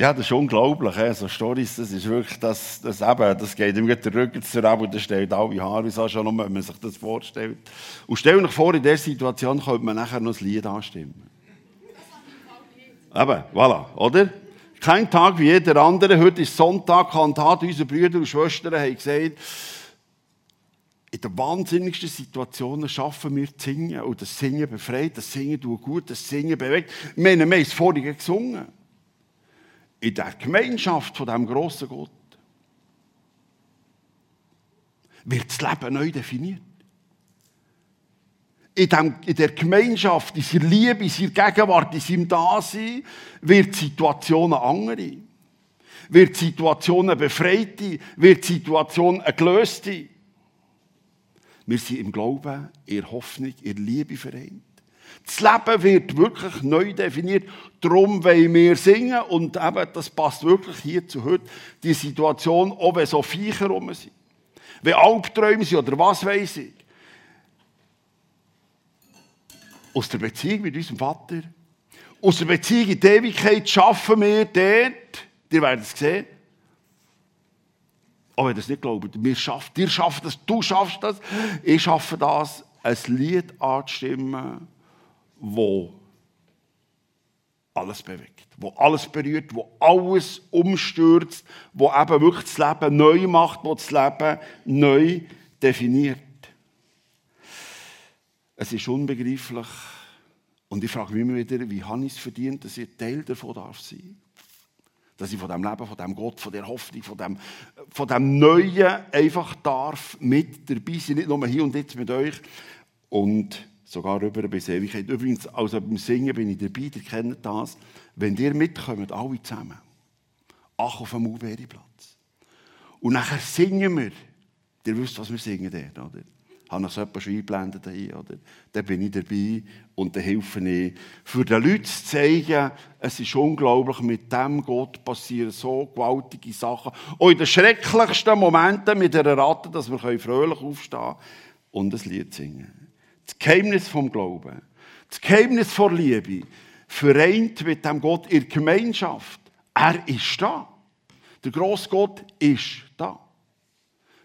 Ja, das ist unglaublich. He? So Storys, das ist wirklich, das, das, eben, das geht ihm den Rücken zu und das stellt alle Haare so schon, wenn man sich das vorstellt. Und stell euch vor, in dieser Situation könnte man nachher noch ein Lied anstimmen. Eben, voilà, oder? Kein Tag wie jeder andere. Heute ist Sonntag, Kantat. Unsere Brüder und Schwestern haben gesagt, in den wahnsinnigsten Situationen schaffen wir zu singen. Und das Singen befreit, das Singen tut gut, das Singen bewegt. Wir haben es vorhin gesungen in der Gemeinschaft von dem großen Gott wird das Leben neu definiert. In, dem, in der Gemeinschaft, in seiner Liebe, in seiner Gegenwart, in seinem Dasein wird die Situation eine andere. Wird die Situation eine befreite, wird die Situation eine gelöste. Wir sind im Glauben, in Hoffnung, in Liebe vereint. Das Leben wird wirklich neu definiert. Darum wollen wir singen. Und eben, das passt wirklich hier zu heute. Die Situation, auch wenn so Viecher rum sind. Wenn Albträume sind oder was weiß ich. Aus der Beziehung mit unserem Vater, aus der Beziehung in die Ewigkeit schaffen wir dort, ihr werdet es sehen, auch wenn ihr das nicht glaubt, wir schaffen, ihr schafft das, du schaffst das, ich schaffe das, ein Lied anzustimmen, wo alles bewegt, wo alles berührt, wo alles umstürzt, wo eben wirklich das Leben neu macht, wo das Leben neu definiert. Es ist unbegreiflich und ich frage mich immer wieder, wie habe ich es verdient, dass ich Teil davon darf sein dass ich von dem Leben, von dem Gott, von der Hoffnung, von dem, von dem Neuen einfach darf mit dabei sein, nicht nur hier und jetzt mit euch. Und sogar über bis Ewigkeit. Übrigens, also beim Singen bin ich dabei, ihr kennt das. Wenn ihr mitkommt, alle zusammen, ach auf dem Maulbeerplatz. Und nachher singen wir. Ihr wisst, was wir singen dort, oder? Ich habe noch so etwas eingeblendet hier, oder? Dann bin ich dabei und dann helfe ich. Für die Leute zu zeigen, es ist unglaublich, mit dem Gott passieren so gewaltige Sachen. Auch in den schrecklichsten Momenten mit einer Ratte, dass wir fröhlich aufstehen können und ein Lied singen. Das Geheimnis vom Glauben, das Geheimnis der Liebe, vereint mit dem Gott in Gemeinschaft. Er ist da. Der grosse Gott ist da.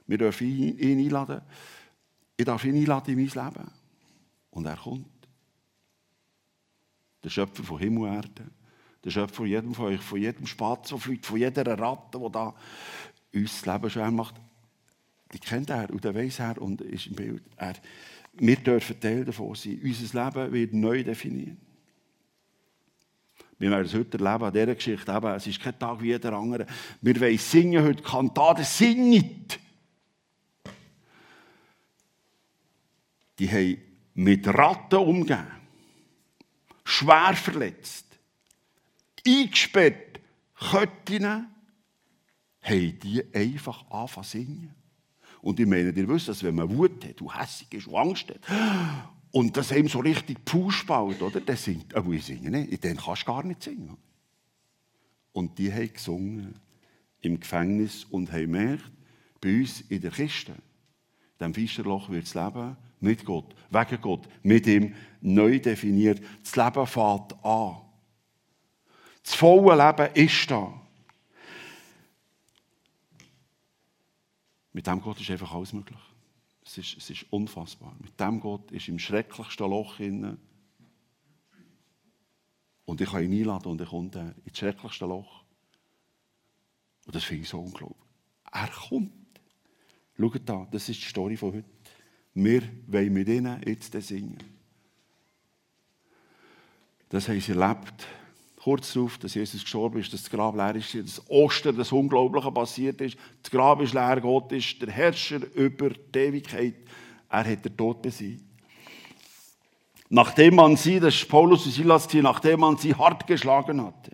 Wir dürfen ihn einladen. Ich darf ihn einladen in mein Leben. Und er kommt. Der Schöpfer von Himmel und Erde. Der Schöpfer von jedem von euch, von jedem Spatz, der von jeder Ratte, die da uns das Leben schwer macht. Die kennt er und der weiß er und ist im Bild. Er, wir dürfen Teil davon sein. Unser Leben wird neu definiert. Wir werden es heute erleben, an dieser Geschichte. Eben, es ist kein Tag wie jeder andere. Wir wollen singen heute Kantate. Singet! Die haben mit Ratten umgehen. Schwer verletzt. Eingesperrt. Köttinnen. Haben die einfach angefangen zu singen. Und ich meine, ihr wisst, dass wenn man Wut hat und hässig ist und Angst hat und das eben so richtig Push oder? Dann singt, äh, ich singe nicht, dann kannst du gar nicht singen. Und die haben gesungen im Gefängnis und haben gemerkt, bei uns in der Kiste, in diesem Fischerloch wird das Leben mit Gott, wegen Gott, mit ihm neu definiert. Das Leben fängt an. Das volle Leben ist da. Mit dem Gott ist einfach alles möglich. Es ist, es ist unfassbar. Mit dem Gott ist im schrecklichsten Loch inne. Und ich kann ihn einladen und er kommt ins schrecklichste Loch. Und das finde ich so unglaublich. Er kommt. Schaut da, das ist die Story von heute. Wir wollen mit ihnen jetzt singen. Das haben sie erlebt kurz darauf, dass Jesus gestorben ist, dass das Grab leer ist, dass Ostern das Unglaubliche passiert ist. Das Grab ist leer, Gott ist der Herrscher über die Ewigkeit. Er hat den Tod besiegt. Nachdem man sie, das ist Paulus und Silas, nachdem man sie hart geschlagen hatte,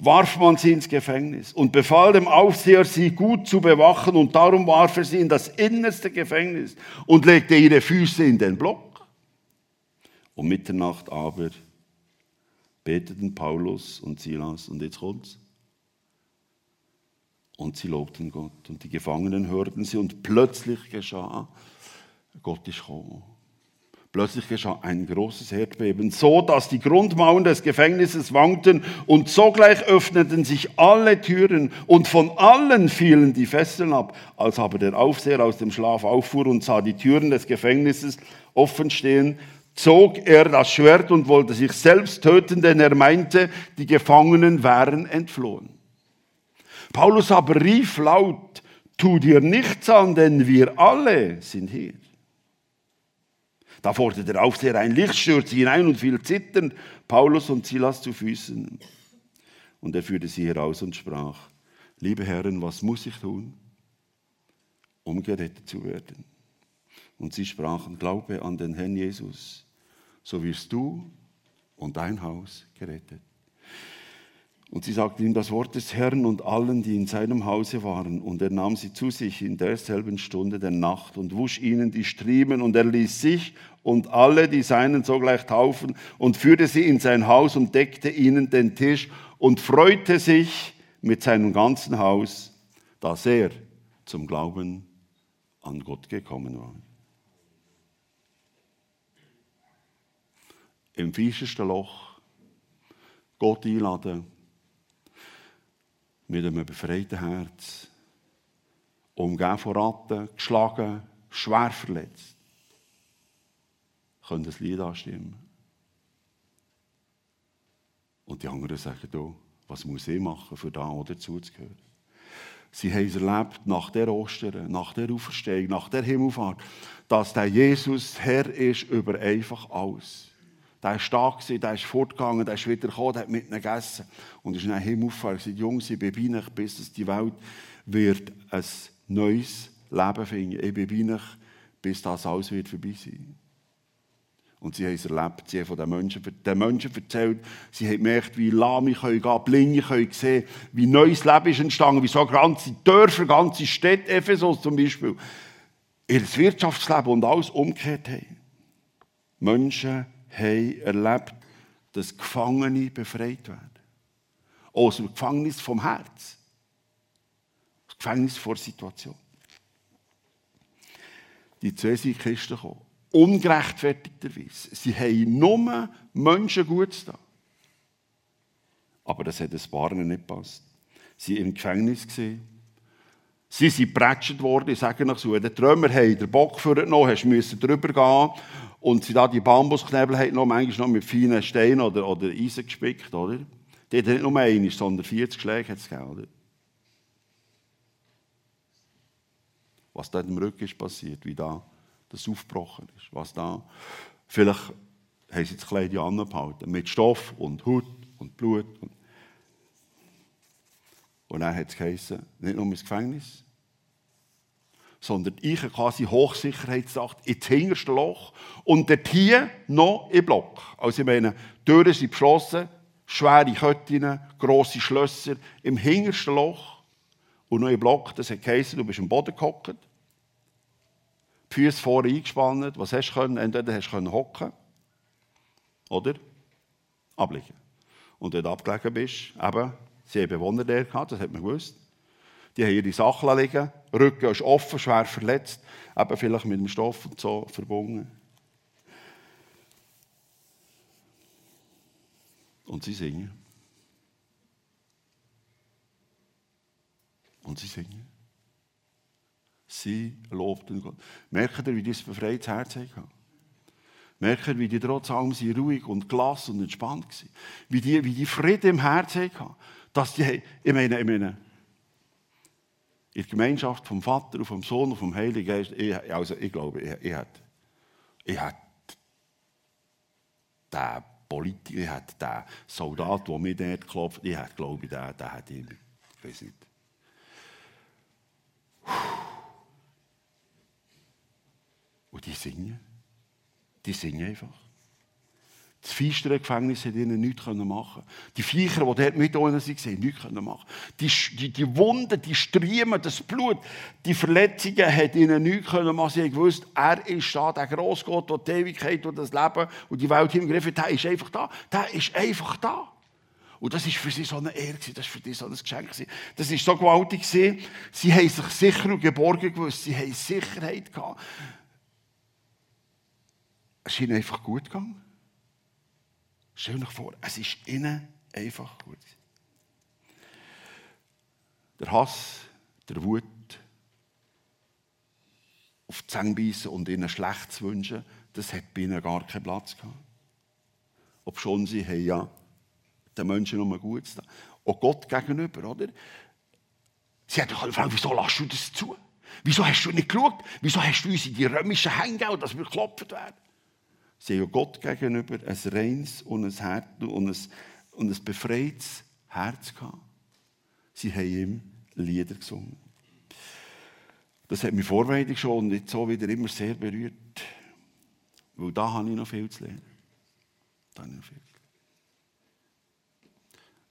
warf man sie ins Gefängnis und befahl dem Aufseher, sie gut zu bewachen und darum warf er sie in das innerste Gefängnis und legte ihre Füße in den Block. Um Mitternacht aber beteten Paulus und Silas und jetzt kommt's. Und sie lobten Gott und die Gefangenen hörten sie und plötzlich geschah, Gott ist gekommen. Plötzlich geschah ein großes Erdbeben, so dass die Grundmauern des Gefängnisses wankten und sogleich öffneten sich alle Türen und von allen fielen die Fesseln ab. Als aber der Aufseher aus dem Schlaf auffuhr und sah die Türen des Gefängnisses offen stehen, zog er das Schwert und wollte sich selbst töten, denn er meinte, die Gefangenen wären entflohen. Paulus aber rief laut, tu dir nichts an, denn wir alle sind hier. Da forderte der Aufseher ein Licht, stürzte hinein und fiel zitternd Paulus und Silas zu Füßen. Und er führte sie heraus und sprach, liebe Herren, was muss ich tun, um gerettet zu werden? Und sie sprachen, glaube an den Herrn Jesus, so wirst du und dein Haus gerettet. Und sie sagten ihm das Wort des Herrn und allen, die in seinem Hause waren. Und er nahm sie zu sich in derselben Stunde der Nacht und wusch ihnen die Striemen. Und er ließ sich und alle die Seinen sogleich taufen und führte sie in sein Haus und deckte ihnen den Tisch und freute sich mit seinem ganzen Haus, dass er zum Glauben an Gott gekommen war. Im fiesesten Loch Gott einladen mit einem befreiten Herz, umgeben von Ratten, geschlagen, schwer verletzt, können das Lied anstimmen. Und die anderen sagen, du, was muss ich machen, für da oder zuzugehören? Sie haben es erlebt, nach der Ostern, nach der Auferstehung, nach der Himmelfahrt, dass der Jesus Herr ist über einfach alles. Der war stark, der ist fortgegangen, der ist wieder gekommen, der hat mit ihnen gegessen. Und ist dann hinaufgefahren und gesagt, Jungs, ich bin bei euch, bis die Welt wird ein neues Leben finden. Ich bin bei euch, bis das alles wird vorbei sein. Und sie haben es erlebt, sie haben von den Menschen, den Menschen erzählt, sie haben gemerkt, wie Lahme können gehen, Blinde können sehen, wie neues Leben ist entstanden, wie so ganze Dörfer, ganze Städte, Ephesus zum Beispiel, ihr Wirtschaftsleben und alles umgekehrt haben. Menschen haben erlebt, dass Gefangene befreit werden. Aus dem Gefängnis vom Herz. Das Gefängnis vor Situation. Die zwei sind Christen gekommen. Ungerechtfertigterweise. Sie haben nur Menschen gut da. Aber das hat ein paar nicht gepasst. Sie waren im Gefängnis. Sie sind geprätscht worden, ich sage noch so, der Trümmer hat den Bock für genommen, hast drüber gehen und sie da die Bambusknebel hat noch manchmal noch mit feinen Steinen oder, oder Eisen gespickt, oder? Die hat nicht nur einen, sondern 40 Schläge hat es gegeben, oder? Was da im Rücken ist passiert, wie da das aufgebrochen ist, was da, vielleicht haben sie das Kleid angehalten, mit Stoff und Hut und Blut. Und, und dann hat es geheißen, nicht nur ins Gefängnis, sondern ich quasi Hochsicherheitssacht ins hinterste Loch und dort hier noch im Block. Also ich meine, Türen sind geschlossen, schwere Ketten, grosse Schlösser im hintersten Loch und noch im Block, das hat geheißen, du bist am Boden gehockt, die Füße vorne eingespannt, was hast du können? Entweder hast du hocken oder abliegen. Und wenn du abgelegen bist, eben, sie haben Bewohner der gehabt, das hat man gewusst, die haben ihre Sachen liegen, Rücken ist offen, schwer verletzt, eben vielleicht mit dem Stoff und so verbunden. Und sie singen. Und sie singen. Sie lobten Gott. Merkt ihr, wie die ein befreites Herz haben? Merkt ihr, wie die trotz allem sie ruhig und gelassen und entspannt waren? Wie die, wie die Frieden im Herzen hatten. Dass die, ich meine, ich meine, in Gemeinschaft vom Vater und vom Sohn und vom Heiligen Geist, ich, also ich glaube, ich, ich hätte, ich hätte den Politiker, ich hätte den Soldat, der mir dort klopft, ich hätte, glaube ich, den, den hätte ich, ich weiß nicht. Und die singen. Die singen einfach. Das feistere Gefängnis hat ihnen nichts machen Die Viecher, die dort mit unten waren, haben nichts machen die, die, die Wunden, die Striemen, das Blut, die Verletzungen hat ihnen nichts machen Sie haben gewusst, er ist da, der Grossgott, der die Ewigkeit und das Leben und die Welt hingegriffen hat, der ist einfach da. Der ist einfach da. Und das war für sie so eine Ehre, das war für sie so ein Geschenk. Das war so gewaltig. Sie haben sich sicher und geborgen gewusst, sie haben Sicherheit gehabt. Es ist ihnen einfach gut gegangen. Stell dir vor, es ist ihnen einfach gut. Der Hass, der Wut, auf die Zähne beißen und ihnen schlecht zu wünschen, das hat bei ihnen gar keinen Platz gehabt. Ob schon sie haben ja den Menschen nur gut da. Auch Gott gegenüber, oder? Sie hat gefragt, wieso lässt du das zu? Wieso hast du nicht geschaut? Wieso hast du uns in die römischen Hänge dass wir geklopft werden? Sie haben Gott gegenüber ein reines und ein, Herz, und ein, und ein befreites Herz gehabt. Sie haben ihm Lieder gesungen. Das hat mich vorweitig schon und jetzt so wieder immer sehr berührt. Weil da habe ich noch viel zu lernen. Da habe ich noch viel.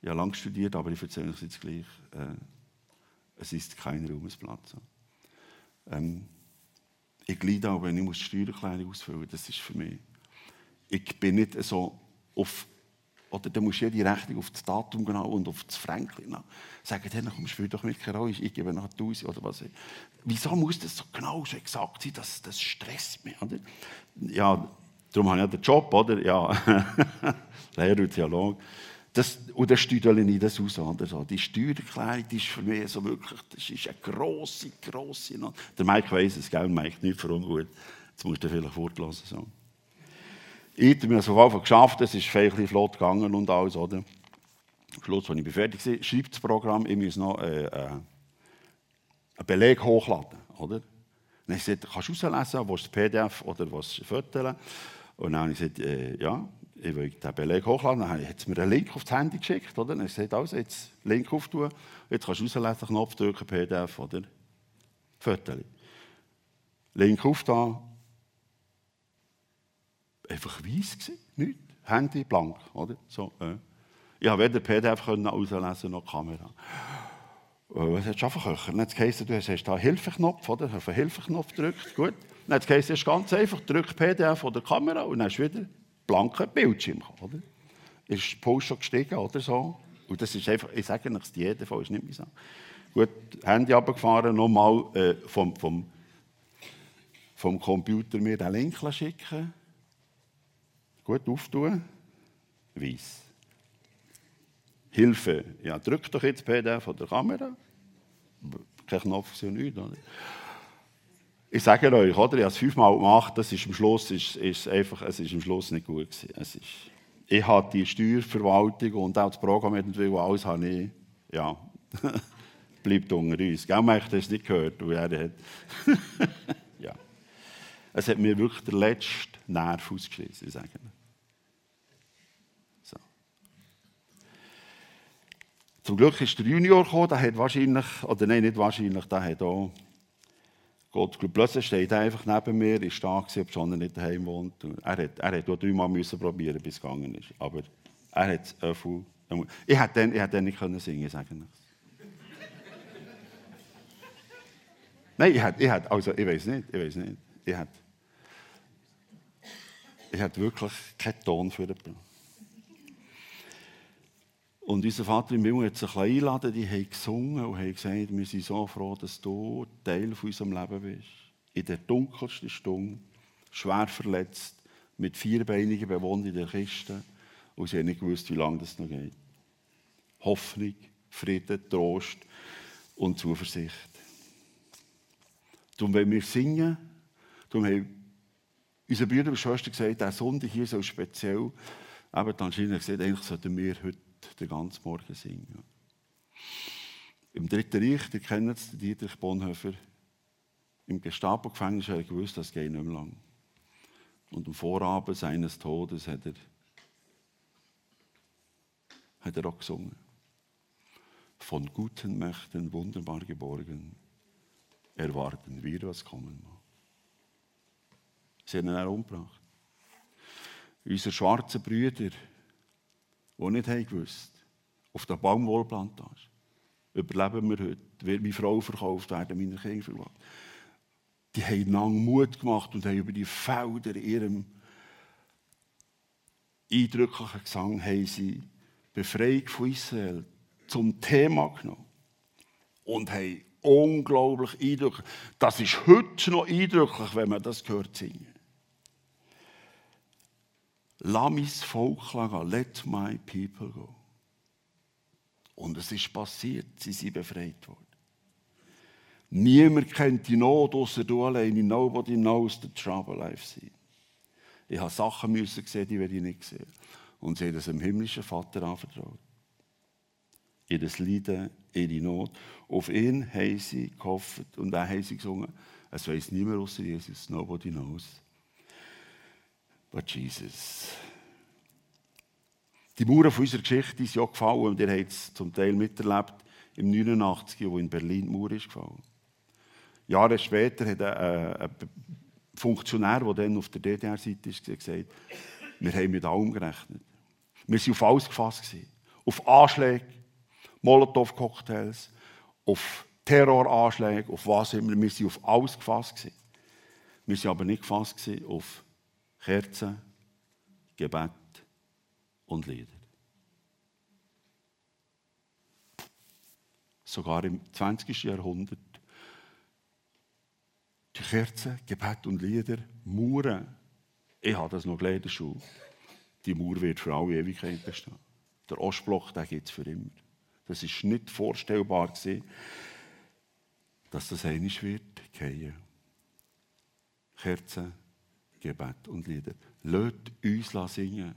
Ich habe lange studiert, aber ich erzähle euch jetzt gleich. Äh, es ist kein Ruhmesplatz. Ähm, ich leide auch, wenn ich muss Steuererklärung ausfüllen muss. Das ist für mich. Ich bin nicht so auf oder dann musst du jede Rechnung auf das Datum genau und auf das Fränkchen genau. sagen, hey, komm, spielt doch nicht keine Rolle, ich gebe noch 1000 oder was. Wieso muss das so genau so exakt sein, dass das stresst mich, oder? Ja, darum habe ich ja den Job, oder? Ja, Lehrer und Theologe. Das, und dann steuere ich das aus. Oder. Die Steuererklärung die ist für mich so wirklich, das ist eine grosse, grosse. Der Mike weiss es, gell? Mike, nicht für ungut. Jetzt musst du vielleicht fortlassen. So. Ich habe es auf jeden Fall geschafft, es ist ein flott gegangen und alles, oder? Am Schluss, als ich fertig war, schreibt das Programm, ich muss noch äh, äh, einen Beleg hochladen, oder? Dann habe ich gesagt, kannst du was ist PDF oder was Fotos? Und dann habe ich gesagt, äh, ja, ich will den Beleg hochladen. Dann hat es mir einen Link aufs Handy geschickt, oder? Dann habe ich gesagt, also, jetzt Link auftun, jetzt kannst du rauslesen, Knopf drücken, PDF, oder? Fotos. Link auftun, einfach weiss gewesen, nichts. Handy blank, oder? So, äh. Ich habe weder PDF können noch Kamera. Äh, was hast du einfach Dann hat es du hast, hast einen Hilfeknopf, oder? Auf den Hilfeknopf gedrückt, gut. Dann hat es ganz einfach, drück PDF oder Kamera und dann hast du wieder blanken Bildschirm, oder? Ist der Puls schon gestiegen, oder so? Und das ist einfach, ich sage nichts, jeder Fall ist nicht mehr so. Gut, Handy runtergefahren, nochmal äh, vom, vom, vom Computer mir den Link schicken Gut auftun. Weiss. Hilfe. Ja, drück doch jetzt PDF von der Kamera. Kein Knopf für nichts. Oder? Ich sage euch, oder? ich habe es fünfmal gemacht, das ist am Schluss, ist, ist einfach, es ist am Schluss nicht gut gewesen. Es ist, ich habe die Steuerverwaltung und auch das Programm entwickelt, alles habe ich, ja, bleibt unter uns. Gell, man hat das nicht gehört, und er hat, ja. Es hat mir wirklich der letzte Nerv ausgeschissen, ich sage Zum Glück ist der Junior gekommen, der hat wahrscheinlich, oder nein, nicht wahrscheinlich, der hat auch, Gott, plötzlich steht er einfach neben mir, ist da gewesen, schon er nicht daheim wohnt. Er hat, er hat auch dreimal müssen probieren, bis es gegangen ist. Aber er hat es viel, ich hätte dann, ich dann nicht können singen, sagen Nein, ich hätte, ich hätte, also ich weiß nicht, ich weiß nicht. Ich hätte, ich hätte wirklich keinen Ton für den und unser Vater im Himmel hat sich eingeladen, die haben gesungen und haben gesagt, wir sind so froh, dass du Teil von unserem Leben bist. In der dunkelsten Stunde, schwer verletzt, mit vierbeinigen Bewohnern in der Kiste und sie haben nicht gewusst, wie lange das noch geht. Hoffnung, Frieden, Trost und Zuversicht. Und wenn wir singen, darum haben unsere Brüder und Schwestern gesagt, der Sonntag hier so speziell, aber dann anscheinend gesagt, eigentlich sollten wir heute den ganzen Morgen singen. Im Dritten Reich, ihr kennt es, Dietrich Bonhoeffer, im Gestapo-Gefängnis hat er gewusst, das geht nicht mehr lang. Und am Vorabend seines Todes hat er, hat er auch gesungen. Von guten Mächten wunderbar geborgen, erwarten wir, was kommen mag. Sie haben ihn auch umgebracht. Unsere schwarzen Brüder, die nicht haben gewusst auf der Baumwollplantage überleben wir heute, wird meine Frau verkauft werden, meine Kinder verkauft. Die haben lang Mut gemacht und haben über die Felder ihrem eindrücklichen Gesang haben sie Befreiung von Israel zum Thema genommen und haben unglaublich eindrücklich. Das ist heute noch eindrücklich, wenn man das hört singen. Lass mein Volk gehen, let my people go. Und es ist passiert, sie sind befreit worden. Niemand kennt die Not, außer du alleine. Nobody knows the trouble I've seen. Ich habe Sachen müssen sehen, die ich nicht sehen. Und sie haben es dem himmlischen Vater anvertraut. Ihr Leiden, ihre Not. Auf ihn haben sie gehofft und auch haben sie gesungen. Es weiß niemand außer Jesus. Nobody knows. But Jesus. Die Mauern unserer Geschichte sind auch gefallen und ihr habt es zum Teil miterlebt im 89, wo in Berlin die Mauer ist gefallen. Jahre später hat ein, ein Funktionär, der dann auf der DDR-Seite ist, gesagt, wir haben mit allem gerechnet. Wir waren auf alles gefasst. Auf Anschläge, Molotow-Cocktails, auf Terroranschläge, auf was immer. Wir waren auf alles gefasst. Wir waren aber nicht gefasst auf Kerzen, Gebet und Lieder. Sogar im 20. Jahrhundert die Kerzen, Gebet und Lieder, Mauern. Ich habe das noch gelernt Schule. Die Mauer wird für alle Ewigkeit bestehen. Der Ostblock, gibt es für immer. Das ist nicht vorstellbar dass das einisch wird gehen. Kerzen, Gebet und Lieder. Lasst uns singen.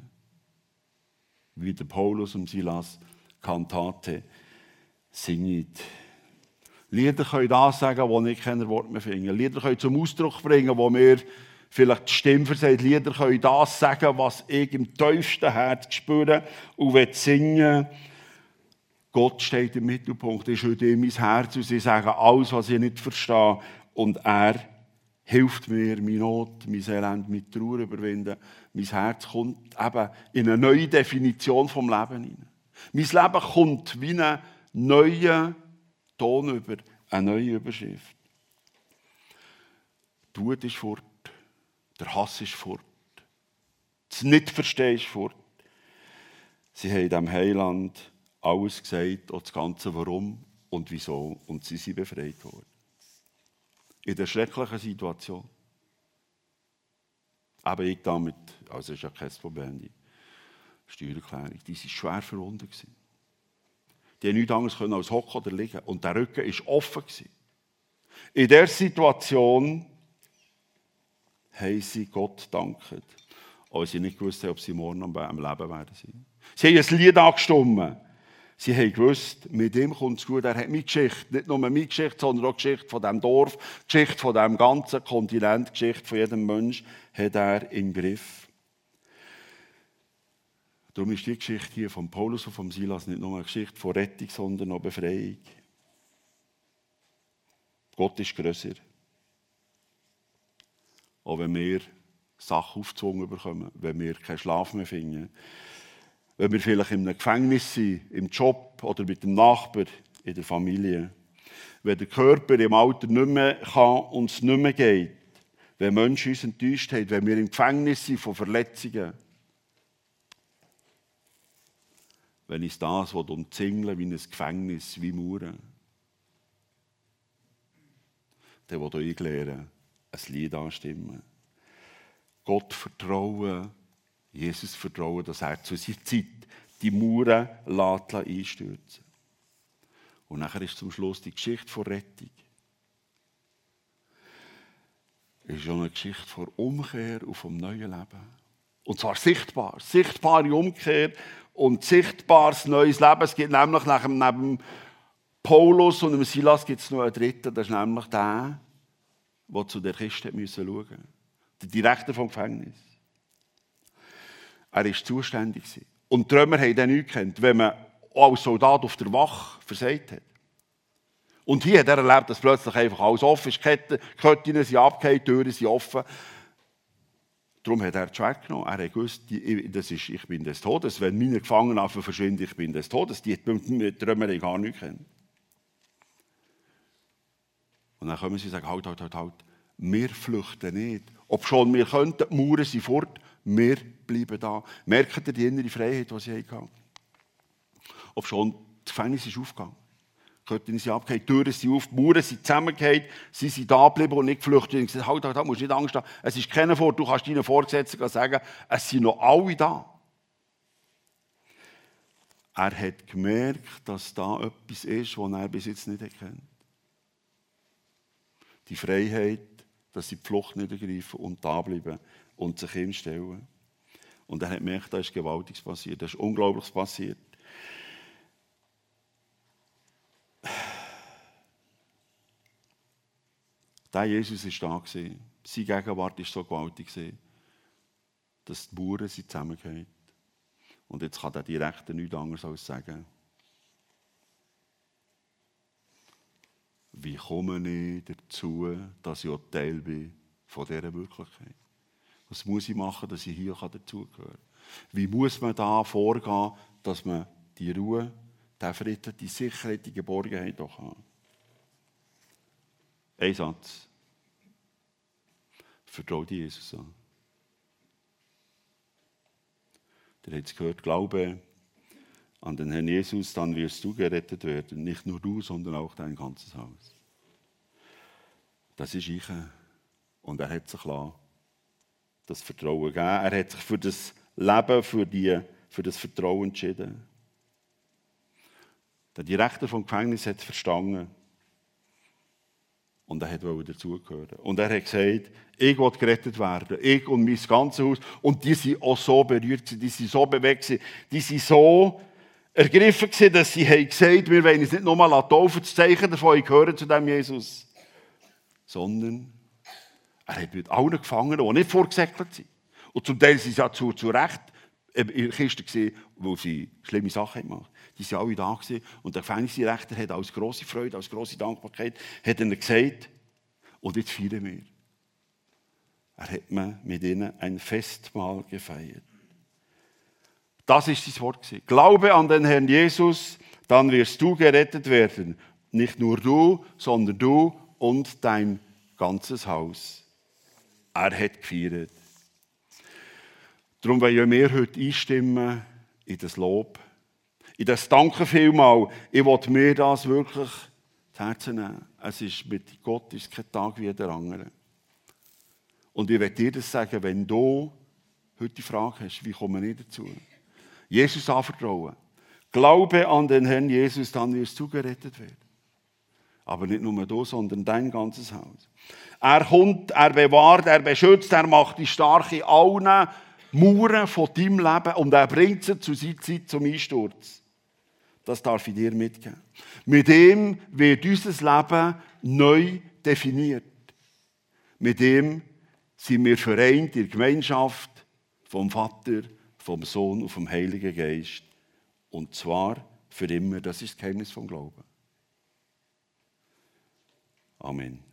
Wie der Paulus und Silas Kantate singt. Lieder können das sagen, wo ich keine Worte mehr finde. Lieder können zum Ausdruck bringen, wo mir vielleicht die Stimme versagt. Lieder können das sagen, was ich im tiefsten Herz spüre und will singen. Gott steht im Mittelpunkt, ist heute in mein Herz und sie sagen alles, was ich nicht verstehe. Und er hilft mir, meine Not, mein Elend mit Trauer überwinden. Mein Herz kommt eben in eine neue Definition vom Leben hinein. Mein Leben kommt wie eine neue Ton über eine neue Überschrift. Die Wut ist fort, der Hass ist fort, das Nicht-Verstehen ist fort. Sie haben dem Heiland alles gesagt, auch das Ganze Warum und Wieso, und sie sind befreit worden. In der schrecklichen Situation. Aber ich damit, also ist ja kein Problem, die Steuererklärung, die waren schwer verwundet. Gewesen. Die haben nichts anderes können als hocken oder liegen. Und der Rücken war offen. In dieser Situation haben sie Gott gedankt. Auch sie nicht gewusst ob sie morgen am Leben werden. Sie haben ein Lied angestimmt. Sie haben gewusst, mit ihm kommt es gut. Er hat meine Geschichte, nicht nur meine Geschichte, sondern auch die Geschichte von diesem Dorf, die Geschichte von diesem ganzen Kontinent, die Geschichte von jedem Mensch hat er im Griff. Darum ist die Geschichte hier von Paulus und von Silas nicht nur eine Geschichte von Rettung, sondern auch Befreiung. Gott ist grösser. Auch wenn wir Sachen aufgezwungen bekommen, wenn wir keinen Schlaf mehr finden, wenn wir vielleicht einem Gefängnis sind, im Job oder mit dem Nachbar, in der Familie, wenn der Körper im Alter nicht mehr kann und es nicht mehr geht, wenn Menschen uns enttäuscht haben, wenn wir im Gefängnis sind von Verletzungen, wenn ich das umzingeln wie ein Gefängnis, wie Mauern. Der will euch lernen, ein Lied anstimmen. Gott vertrauen, Jesus vertrauen, dass er zu seiner Zeit die Mauern lässt einstürzen Und nachher ist zum Schluss die Geschichte von Rettung. Es ist schon eine Geschichte von Umkehr und vom neuen Leben. Und zwar sichtbar. Sichtbare Umkehr und sichtbares neues Leben. Es gibt nämlich nach dem, neben Paulus und dem Silas gibt es noch einen dritten, das ist nämlich der, der zu der Kiste schauen musste. Der Direktor vom Gefängnis. Er war zuständig. Und die Römer haben den nicht gekannt, wenn man als Soldat auf der Wache versagt hat. Und hier hat er erlebt, dass plötzlich einfach alles offen ist, Ketten, Ketten sind abgehängt, Türen sind offen. Darum hat er das Schwert genommen. Er hat gewusst, das ist, ich bin des Todes. Wenn meine Gefangenen verschwinden, ich bin des Todes. Die mit Römer gar nicht kennen. Und dann kommen sie und sagen, halt, halt, halt, halt. Wir flüchten nicht. Ob schon wir könnten, die Mauern sind fort, wir bleiben da. Merkt ihr die innere Freiheit, die sie hatten? Ob schon das Gefängnis ist aufgegangen. Göttin sind abgehängt, Türen sind auf, die Mauern sind zusammengehängt, sie sind da geblieben und nicht geflüchtet. Und gesagt, halt, halt, halt, musst nicht Angst haben, es ist keiner vor, du kannst deinen Vorgesetzten sagen, es sind noch alle da. Er hat gemerkt, dass da etwas ist, was er bis jetzt nicht kennt. Die Freiheit, dass sie die Flucht nicht ergreifen und da bleiben und sich hinstellen. Und er hat gemerkt, da ist Gewaltiges passiert, da ist Unglaubliches passiert. Der Jesus war da. Seine Gegenwart war so gewaltig, dass die Bauern zusammengehen. Und jetzt kann der Direkte nichts anderes als sagen. Wie komme ich dazu, dass ich auch Teil bin von dieser Wirklichkeit? Was muss ich machen, dass ich hier dazugehören kann? Wie muss man da vorgehen, dass man die Ruhe, den Frieden, die Sicherheit, die Geborgenheit auch hat? Ein Satz. Vertraue dir Jesus an. Ihr habt es gehört, Glaube an den Herrn Jesus, dann wirst du gerettet werden. Nicht nur du, sondern auch dein ganzes Haus. Das ist ich. Und er hat sich das Vertrauen gegeben. Er hat sich für das Leben, für, die, für das Vertrauen entschieden. Der Direktor vom Gefängnis hat verstanden, und er wollte dazugehören. Und er hat gesagt, ich will gerettet werden. Ich und mein ganzes Haus. Und die sind auch so berührt, die sind so bewegt, die sind so ergriffen dass sie haben gesagt, wir wollen uns nicht nur mal taufen, das Zeichen davon, ich gehöre zu dem Jesus. Sondern er hat mit allen Gefangenen, die nicht vorgesäckelt sind. Und zum Teil sind sie ja zu, zu Recht in der Kiste wo sie schlimme Sachen gemacht haben. Die waren alle da gewesen. Und der Gefängnisdirektor hat als große Freude, als große Dankbarkeit, hat ihnen gesagt, und jetzt feiern wir. Er hat mit ihnen ein Festmahl gefeiert. Das ist das Wort. Gewesen. Glaube an den Herrn Jesus, dann wirst du gerettet werden. Nicht nur du, sondern du und dein ganzes Haus. Er hat gefeiert. Darum wollen wir heute einstimmen in das Lob, in das Danke vielmal. Ich will mir das wirklich zu Herzen nehmen. Es ist mit Gott ist kein Tag wie der andere. Und ich werde dir das sagen, wenn du heute die Frage hast, wie komme ich dazu? Jesus anvertrauen. Glaube an den Herrn Jesus, dann wirst du gerettet werden. Aber nicht nur du, sondern dein ganzes Haus. Er kommt, er bewahrt, er beschützt, er macht die starke allen Mauern von deinem Leben und er bringt sie zu seiner Zeit zum Einsturz. Das darf ich dir mitgeben. Mit dem wird unser Leben neu definiert. Mit dem sind wir vereint in der Gemeinschaft vom Vater, vom Sohn und vom Heiligen Geist. Und zwar für immer. Das ist das Geheimnis vom Glauben. Amen.